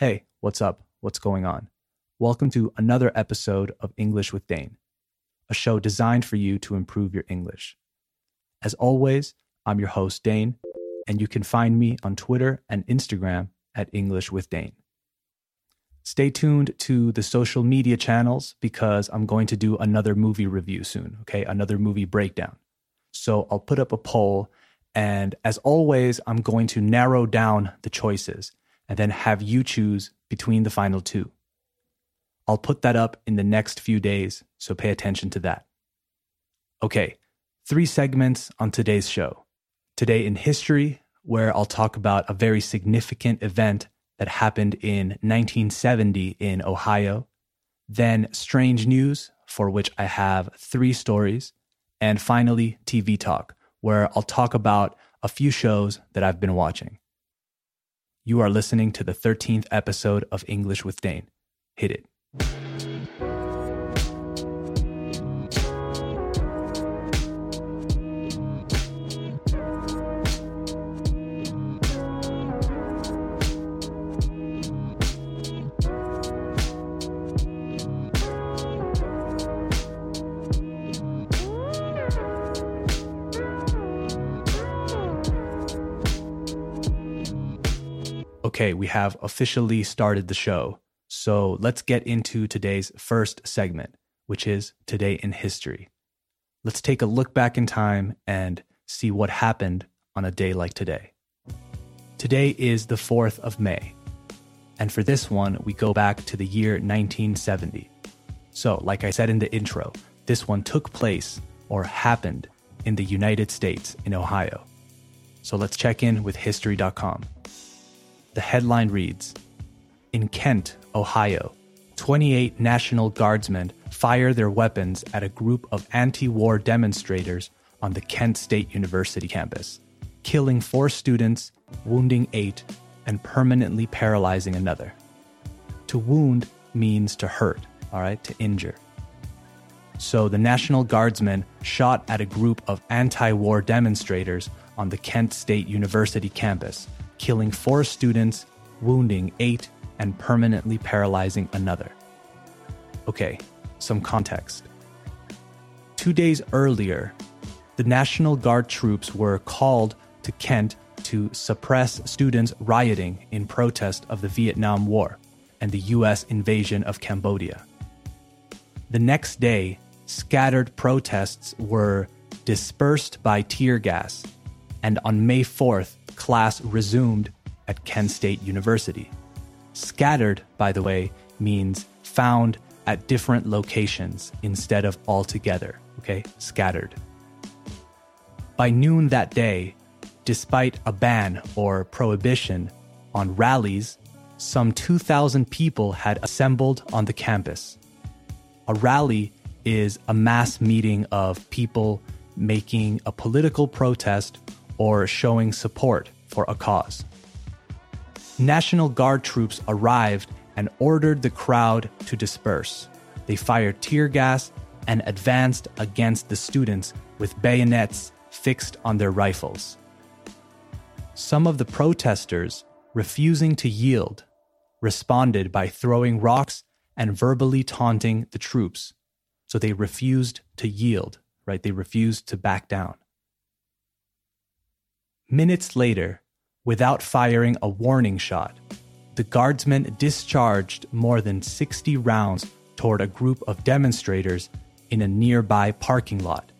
Hey, what's up? What's going on? Welcome to another episode of English with Dane, a show designed for you to improve your English. As always, I'm your host, Dane, and you can find me on Twitter and Instagram at English with Dane. Stay tuned to the social media channels because I'm going to do another movie review soon, okay? Another movie breakdown. So I'll put up a poll, and as always, I'm going to narrow down the choices and then have you choose between the final two. I'll put that up in the next few days, so pay attention to that. Okay, three segments on today's show. Today in history, where I'll talk about a very significant event that happened in 1970 in Ohio. Then strange news, for which I have three stories. And finally, TV Talk, where I'll talk about a few shows that I've been watching. You are listening to the 13th episode of English with Dane. Hit it. Okay, we have officially started the show. So let's get into today's first segment, which is Today in History. Let's take a look back in time and see what happened on a day like today. Today is the 4th of May. And for this one, we go back to the year 1970. So, like I said in the intro, this one took place or happened in the United States in Ohio. So let's check in with history.com. The headline reads In Kent, Ohio, 28 National Guardsmen fire their weapons at a group of anti war demonstrators on the Kent State University campus, killing four students, wounding eight, and permanently paralyzing another. To wound means to hurt, all right, to injure. So the National Guardsmen shot at a group of anti war demonstrators on the Kent State University campus killing four students, wounding eight, and permanently paralyzing another. Okay, some context. Two days earlier, the National Guard troops were called to Kent to suppress students rioting in protest of the Vietnam War and the US invasion of Cambodia. The next day, scattered protests were dispersed by tear gas, and on May 4th, class resumed at Kent State University. Scattered, by the way, means found at different locations instead of all together, okay? Scattered. By noon that day, despite a ban or prohibition on rallies, some 2,000 people had assembled on the campus. A rally is a mass meeting of people making a political protest or showing support for a cause. National Guard troops arrived and ordered the crowd to disperse. They fired tear gas and advanced against the students with bayonets fixed on their rifles. Some of the protesters, refusing to yield, responded by throwing rocks and verbally taunting the troops. So they refused to yield, right? They refused to back down. Minutes later, without firing a warning shot, the guardsmen discharged more than 60 rounds toward a group of demonstrators in a nearby parking lot,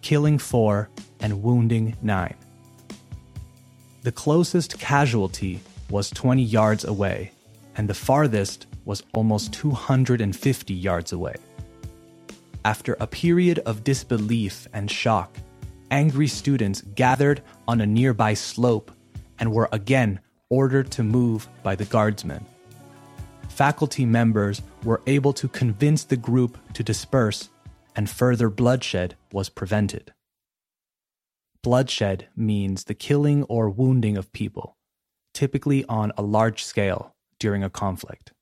killing four and wounding nine. The closest casualty was 20 yards away, and the farthest was almost 250 yards away. After a period of disbelief and shock, angry students gathered on a nearby slope and were again ordered to move by the guardsmen. Faculty members were able to convince the group to disperse, and further bloodshed was prevented. Bloodshed means the killing or wounding of people, typically on a large scale during a conflict.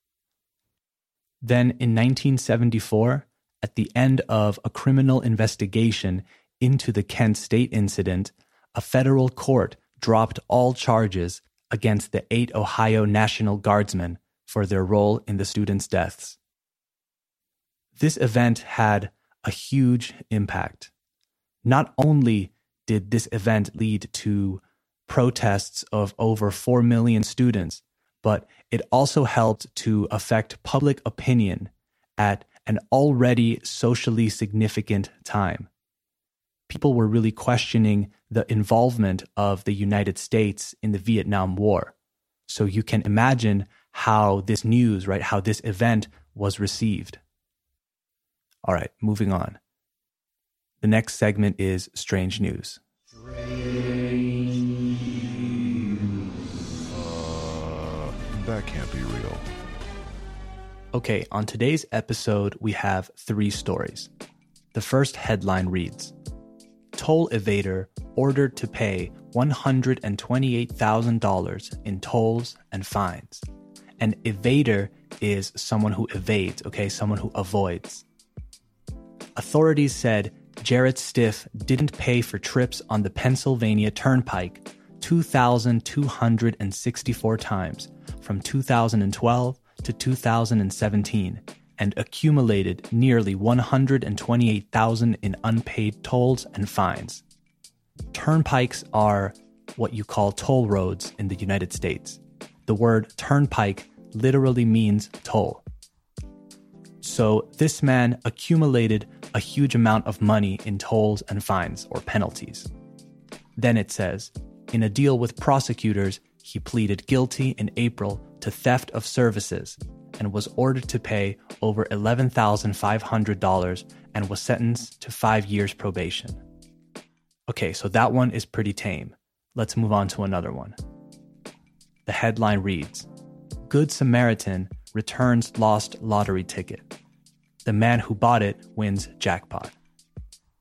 Then in 1974, at the end of a criminal investigation into the Kent State incident, a federal court dropped all charges against the eight Ohio National Guardsmen for their role in the students' deaths. This event had a huge impact. Not only did this event lead to protests of over 4 million students, but it also helped to affect public opinion at an already socially significant time. People were really questioning the involvement of the United States in the Vietnam War. So you can imagine how this news, right, how this event was received. All right, moving on. The next segment is Strange News. Uh, that can't be real. Okay, on today's episode, we have three stories. The first headline reads Toll evader ordered to pay $128,000 in tolls and fines. An evader is someone who evades, okay, someone who avoids. Authorities said Jarrett Stiff didn't pay for trips on the Pennsylvania Turnpike 2,264 times from 2012 to 2017 and accumulated nearly 128,000 in unpaid tolls and fines. Turnpikes are what you call toll roads in the United States. The word turnpike literally means toll. So this man accumulated a huge amount of money in tolls and fines or penalties. Then it says, in a deal with prosecutors, he pleaded guilty in April to theft of services and was ordered to pay over $11,500 and was sentenced to five years probation. Okay, so that one is pretty tame. Let's move on to another one. The headline reads Good Samaritan returns lost lottery ticket. The man who bought it wins jackpot.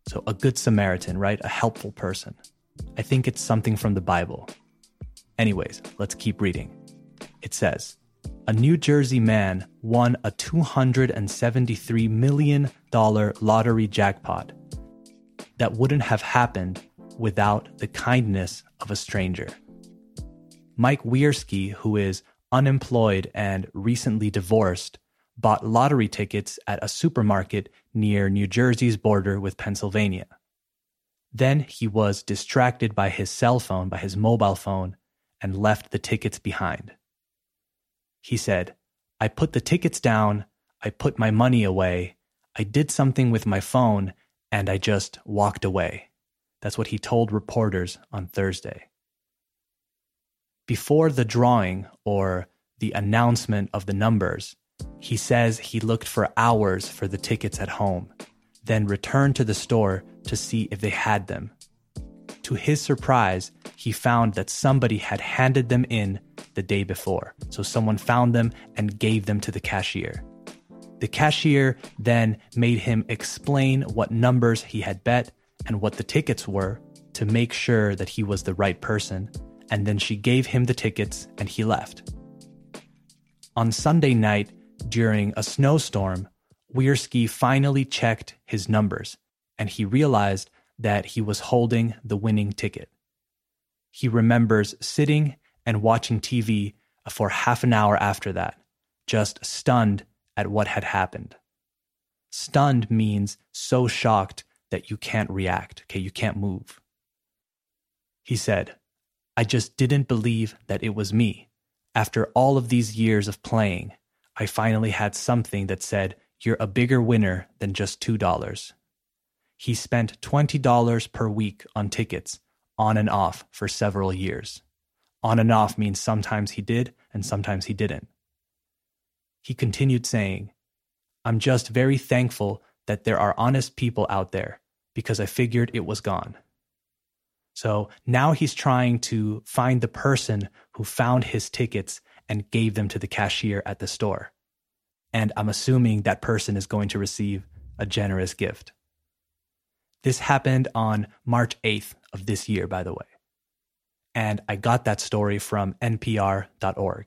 So, a good Samaritan, right? A helpful person. I think it's something from the Bible. Anyways, let's keep reading. It says A New Jersey man won a $273 million lottery jackpot that wouldn't have happened without the kindness of a stranger. Mike Weirsky, who is unemployed and recently divorced, bought lottery tickets at a supermarket near New Jersey's border with Pennsylvania. Then he was distracted by his cell phone, by his mobile phone, and left the tickets behind. He said, I put the tickets down, I put my money away, I did something with my phone, and I just walked away. That's what he told reporters on Thursday. Before the drawing or the announcement of the numbers, he says he looked for hours for the tickets at home, then returned to the store to see if they had them. To his surprise, he found that somebody had handed them in the day before. So someone found them and gave them to the cashier. The cashier then made him explain what numbers he had bet and what the tickets were to make sure that he was the right person and then she gave him the tickets and he left. On Sunday night, during a snowstorm, Weirsky finally checked his numbers and he realized that he was holding the winning ticket. He remembers sitting and watching TV for half an hour after that, just stunned at what had happened. Stunned means so shocked that you can't react, okay, you can't move. He said, I just didn't believe that it was me. After all of these years of playing, I finally had something that said, You're a bigger winner than just $2. He spent $20 per week on tickets, on and off, for several years. On and off means sometimes he did and sometimes he didn't. He continued saying, I'm just very thankful that there are honest people out there because I figured it was gone. So now he's trying to find the person who found his tickets and gave them to the cashier at the store. And I'm assuming that person is going to receive a generous gift. This happened on March 8th of this year, by the way. And I got that story from npr.org.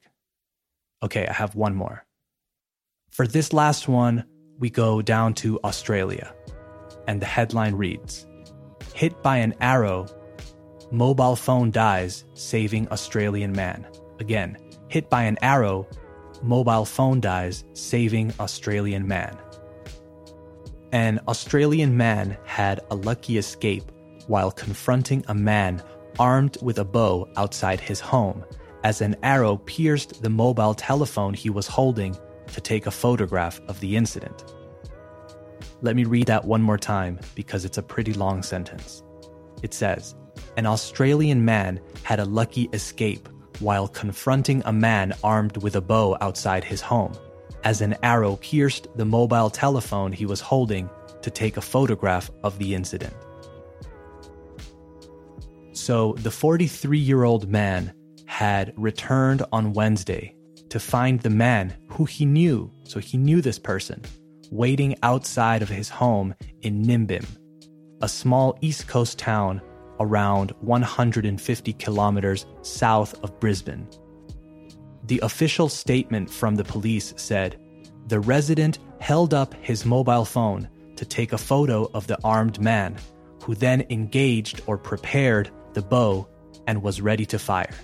Okay, I have one more. For this last one, we go down to Australia. And the headline reads Hit by an arrow Mobile phone dies, saving Australian man. Again, hit by an arrow, mobile phone dies, saving Australian man. An Australian man had a lucky escape while confronting a man armed with a bow outside his home as an arrow pierced the mobile telephone he was holding to take a photograph of the incident. Let me read that one more time because it's a pretty long sentence. It says, An Australian man had a lucky escape while confronting a man armed with a bow outside his home, as an arrow pierced the mobile telephone he was holding to take a photograph of the incident. So the 43 year old man had returned on Wednesday to find the man who he knew, so he knew this person, waiting outside of his home in Nimbin, a small East Coast town around 150 kilometers south of Brisbane. The official statement from the police said the resident held up his mobile phone to take a photo of the armed man, who then engaged or prepared the bow and was ready to fire.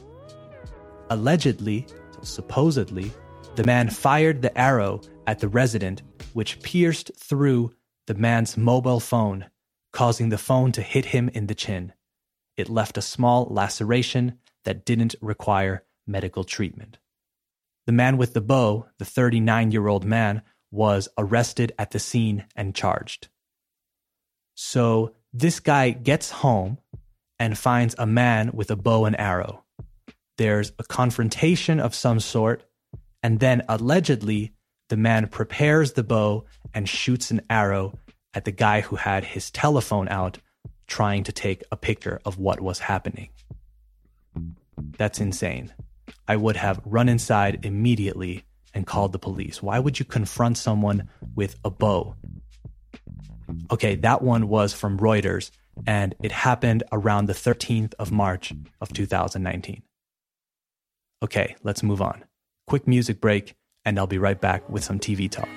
Allegedly, supposedly, the man fired the arrow at the resident, which pierced through the man's mobile phone, causing the phone to hit him in the chin it left a small laceration that didn't require medical treatment. The man with the bow, the 39 year old man, was arrested at the scene and charged. So this guy gets home and finds a man with a bow and arrow. There's a confrontation of some sort, and then allegedly, the man prepares the bow and shoots an arrow at the guy who had his telephone out trying to take a picture of what was happening. That's insane. I would have run inside immediately and called the police. Why would you confront someone with a bow? Okay, that one was from Reuters and it happened around the 13th of March of 2019. Okay, let's move on. Quick music break and I'll be right back with some TV talk.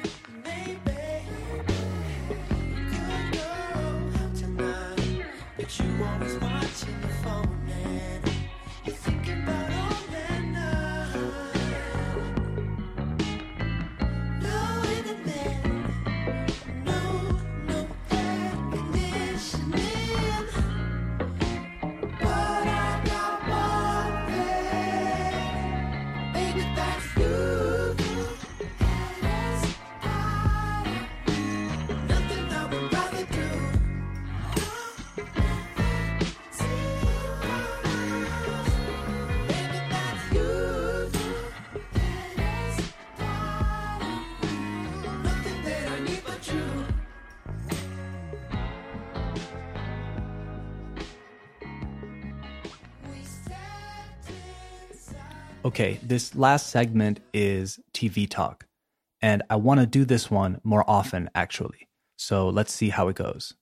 Okay, this last segment is TV talk, and I want to do this one more often, actually. So let's see how it goes.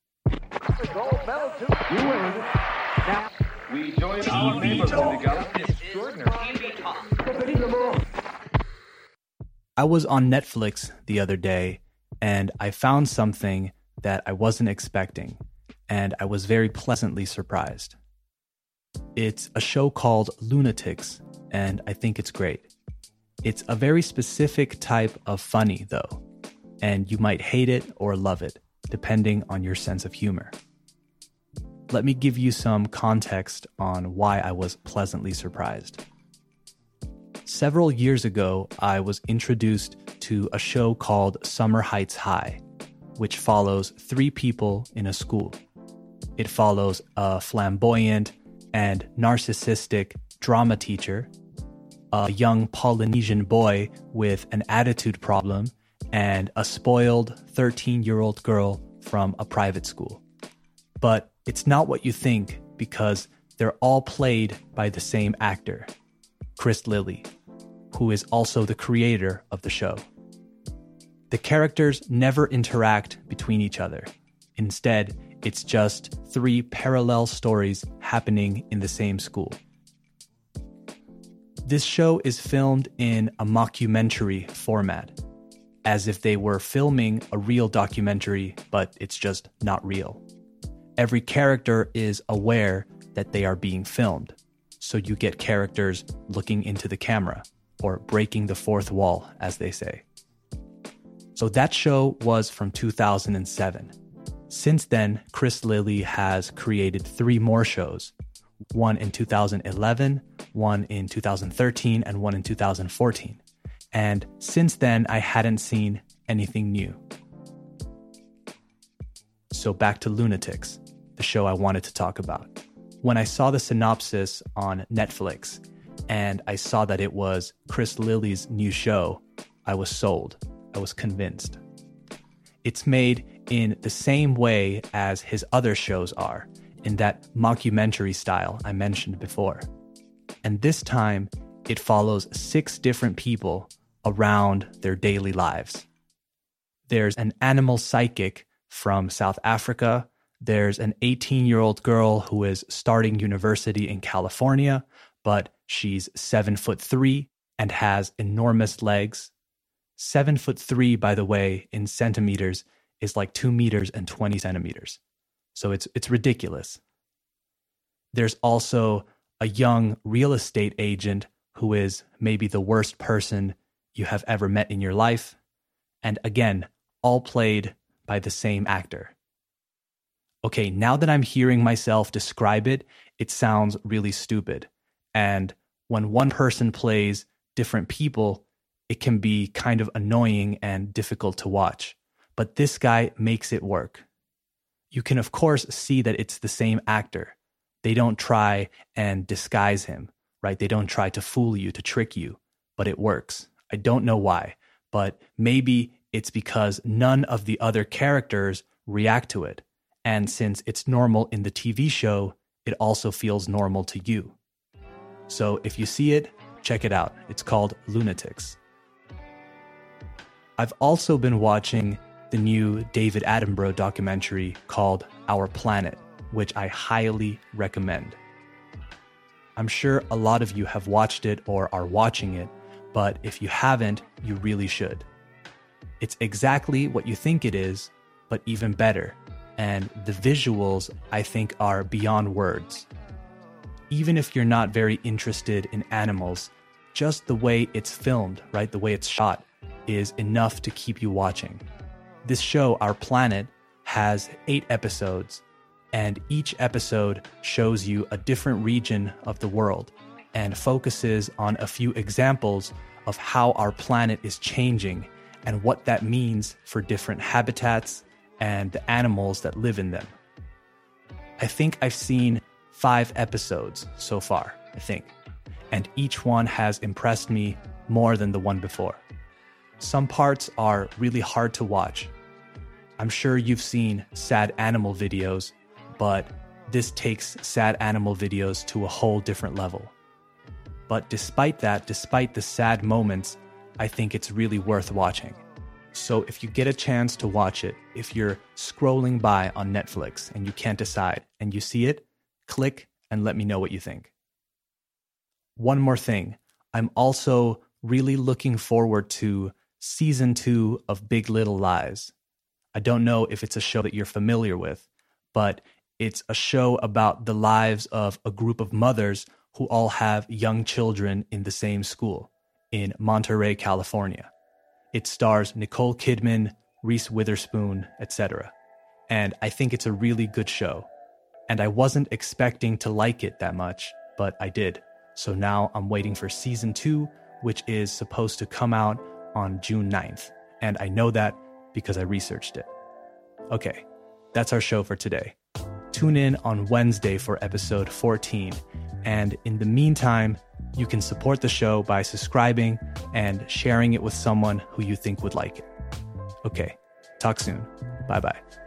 I was on Netflix the other day and I found something that I wasn't expecting, and I was very pleasantly surprised. It's a show called Lunatics, and I think it's great. It's a very specific type of funny, though, and you might hate it or love it, depending on your sense of humor. Let me give you some context on why I was pleasantly surprised. Several years ago, I was introduced to a show called Summer Heights High, which follows three people in a school. It follows a flamboyant and narcissistic drama teacher a young Polynesian boy with an attitude problem and a spoiled 13 year old girl from a private school. But it's not what you think because they're all played by the same actor, Chris Lilley, who is also the creator of the show. The characters never interact between each other. Instead, it's just three parallel stories happening in the same school. This show is filmed in a mockumentary format, as if they were filming a real documentary, but it's just not real. Every character is aware that they are being filmed, so you get characters looking into the camera, or breaking the fourth wall, as they say. So that show was from 2007. Since then, Chris Lilley has created three more shows one in 2011, one in 2013, and one in 2014. And since then, I hadn't seen anything new. So back to Lunatics, the show I wanted to talk about. When I saw the synopsis on Netflix and I saw that it was Chris Lilley's new show, I was sold. I was convinced. It's made in the same way as his other shows are, in that mockumentary style I mentioned before. And this time, it follows six different people around their daily lives. There's an animal psychic from South Africa. There's an 18 year old girl who is starting university in California, but she's seven foot three and has enormous legs. Seven foot three, by the way, in centimeters is like two meters and 20 centimeters. So it's, it's ridiculous. There's also a young real estate agent who is maybe the worst person you have ever met in your life. And again, all played by the same actor. Okay, now that I'm hearing myself describe it, it sounds really stupid. And when one person plays different people, it can be kind of annoying and difficult to watch. But this guy makes it work. You can, of course, see that it's the same actor. They don't try and disguise him, right? They don't try to fool you, to trick you, but it works. I don't know why, but maybe it's because none of the other characters react to it. And since it's normal in the TV show, it also feels normal to you. So if you see it, check it out. It's called Lunatics. I've also been watching the new David Attenborough documentary called Our Planet, which I highly recommend. I'm sure a lot of you have watched it or are watching it, but if you haven't, you really should. It's exactly what you think it is, but even better. And the visuals, I think, are beyond words. Even if you're not very interested in animals, just the way it's filmed, right? The way it's shot is enough to keep you watching. This show, Our Planet, has eight episodes, and each episode shows you a different region of the world and focuses on a few examples of how our planet is changing and what that means for different habitats and the animals that live in them. I think I've seen five episodes so far, I think, and each one has impressed me more than the one before. Some parts are really hard to watch. I'm sure you've seen sad animal videos, but this takes sad animal videos to a whole different level. But despite that, despite the sad moments, I think it's really worth watching. So if you get a chance to watch it, if you're scrolling by on Netflix and you can't decide and you see it, click and let me know what you think. One more thing, I'm also really looking forward to season two of Big Little Lies. I don't know if it's a show that you're familiar with, but it's a show about the lives of a group of mothers who all have young children in the same school in Monterey, California. It stars Nicole Kidman, Reese Witherspoon, etc. And I think it's a really good show. And I wasn't expecting to like it that much, but I did. So now I'm waiting for season two, which is supposed to come out on June 9th. And I know that because I researched it. Okay, that's our show for today. Tune in on Wednesday for episode 14 and in the meantime, you can support the show by subscribing and sharing it with someone who you think would like it. Okay, talk soon. Bye bye.